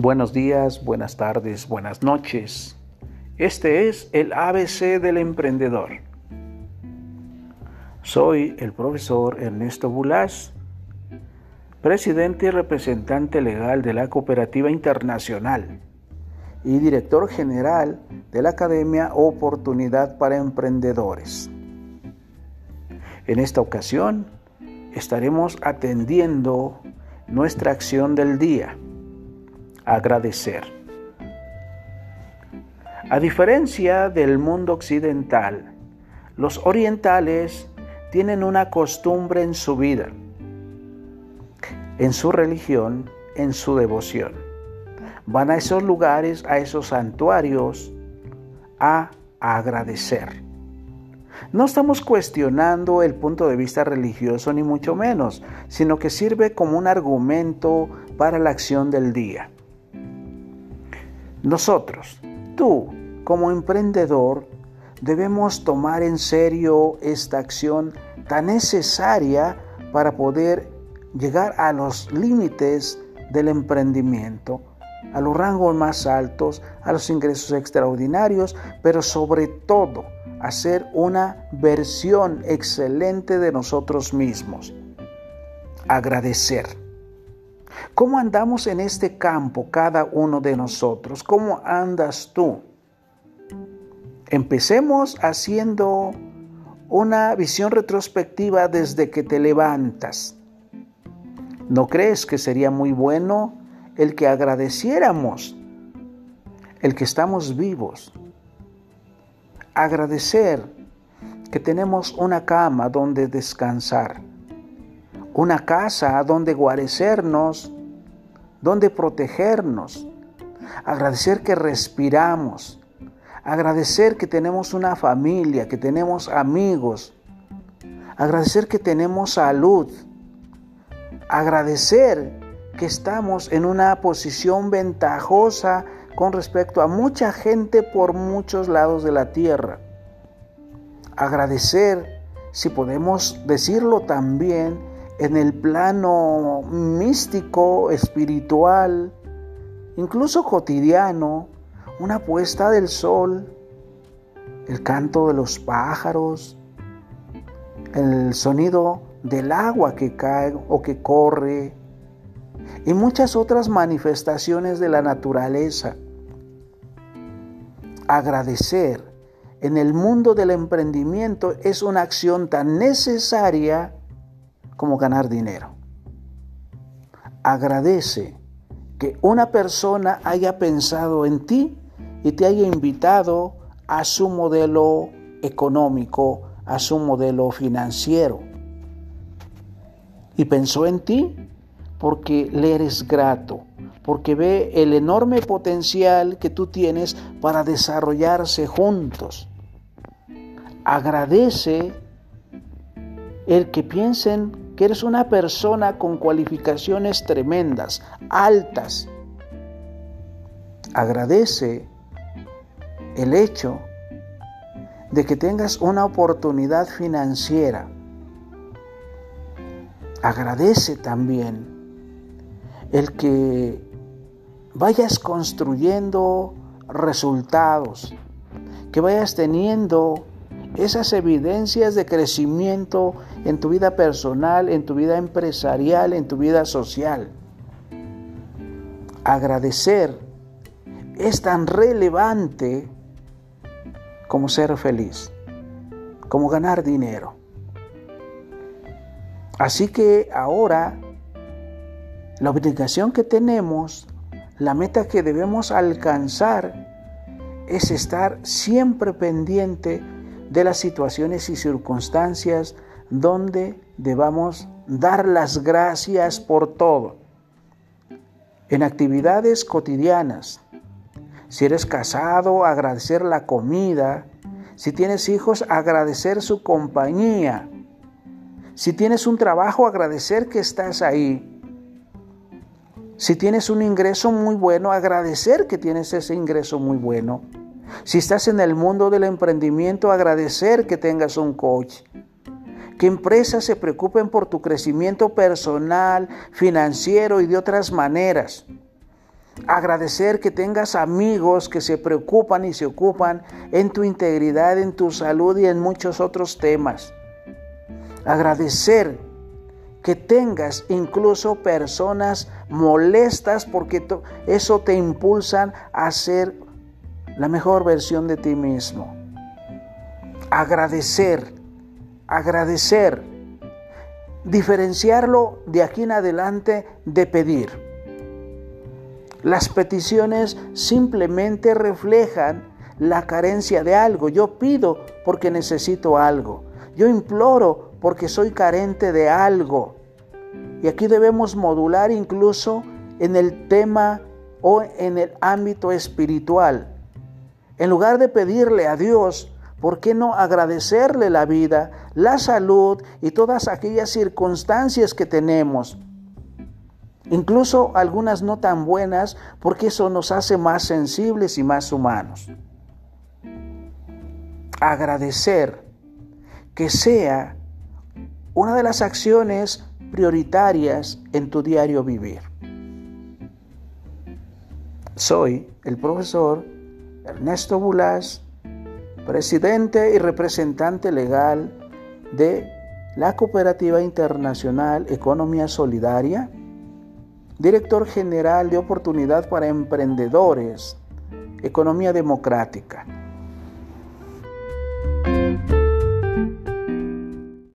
Buenos días, buenas tardes, buenas noches. Este es el ABC del emprendedor. Soy el profesor Ernesto Bulás, presidente y representante legal de la Cooperativa Internacional y director general de la Academia Oportunidad para Emprendedores. En esta ocasión estaremos atendiendo nuestra acción del día agradecer. A diferencia del mundo occidental, los orientales tienen una costumbre en su vida, en su religión, en su devoción. Van a esos lugares, a esos santuarios, a agradecer. No estamos cuestionando el punto de vista religioso ni mucho menos, sino que sirve como un argumento para la acción del día. Nosotros, tú como emprendedor, debemos tomar en serio esta acción tan necesaria para poder llegar a los límites del emprendimiento, a los rangos más altos, a los ingresos extraordinarios, pero sobre todo hacer una versión excelente de nosotros mismos. Agradecer. ¿Cómo andamos en este campo cada uno de nosotros? ¿Cómo andas tú? Empecemos haciendo una visión retrospectiva desde que te levantas. ¿No crees que sería muy bueno el que agradeciéramos el que estamos vivos? Agradecer que tenemos una cama donde descansar una casa donde guarecernos, donde protegernos, agradecer que respiramos, agradecer que tenemos una familia, que tenemos amigos, agradecer que tenemos salud, agradecer que estamos en una posición ventajosa con respecto a mucha gente por muchos lados de la tierra. Agradecer, si podemos decirlo también, en el plano místico, espiritual, incluso cotidiano, una puesta del sol, el canto de los pájaros, el sonido del agua que cae o que corre y muchas otras manifestaciones de la naturaleza. Agradecer en el mundo del emprendimiento es una acción tan necesaria como ganar dinero. Agradece que una persona haya pensado en ti y te haya invitado a su modelo económico, a su modelo financiero. Y pensó en ti porque le eres grato, porque ve el enorme potencial que tú tienes para desarrollarse juntos. Agradece el que piensen que eres una persona con cualificaciones tremendas, altas. Agradece el hecho de que tengas una oportunidad financiera. Agradece también el que vayas construyendo resultados, que vayas teniendo esas evidencias de crecimiento en tu vida personal, en tu vida empresarial, en tu vida social. Agradecer es tan relevante como ser feliz, como ganar dinero. Así que ahora la obligación que tenemos, la meta que debemos alcanzar es estar siempre pendiente de las situaciones y circunstancias donde debamos dar las gracias por todo. En actividades cotidianas, si eres casado, agradecer la comida. Si tienes hijos, agradecer su compañía. Si tienes un trabajo, agradecer que estás ahí. Si tienes un ingreso muy bueno, agradecer que tienes ese ingreso muy bueno. Si estás en el mundo del emprendimiento, agradecer que tengas un coach. Que empresas se preocupen por tu crecimiento personal, financiero y de otras maneras. Agradecer que tengas amigos que se preocupan y se ocupan en tu integridad, en tu salud y en muchos otros temas. Agradecer que tengas incluso personas molestas porque eso te impulsan a ser la mejor versión de ti mismo. Agradecer, agradecer, diferenciarlo de aquí en adelante de pedir. Las peticiones simplemente reflejan la carencia de algo. Yo pido porque necesito algo. Yo imploro porque soy carente de algo. Y aquí debemos modular incluso en el tema o en el ámbito espiritual. En lugar de pedirle a Dios, ¿por qué no agradecerle la vida, la salud y todas aquellas circunstancias que tenemos? Incluso algunas no tan buenas, porque eso nos hace más sensibles y más humanos. Agradecer que sea una de las acciones prioritarias en tu diario vivir. Soy el profesor Ernesto Bulás, presidente y representante legal de la Cooperativa Internacional Economía Solidaria, director general de Oportunidad para Emprendedores, Economía Democrática.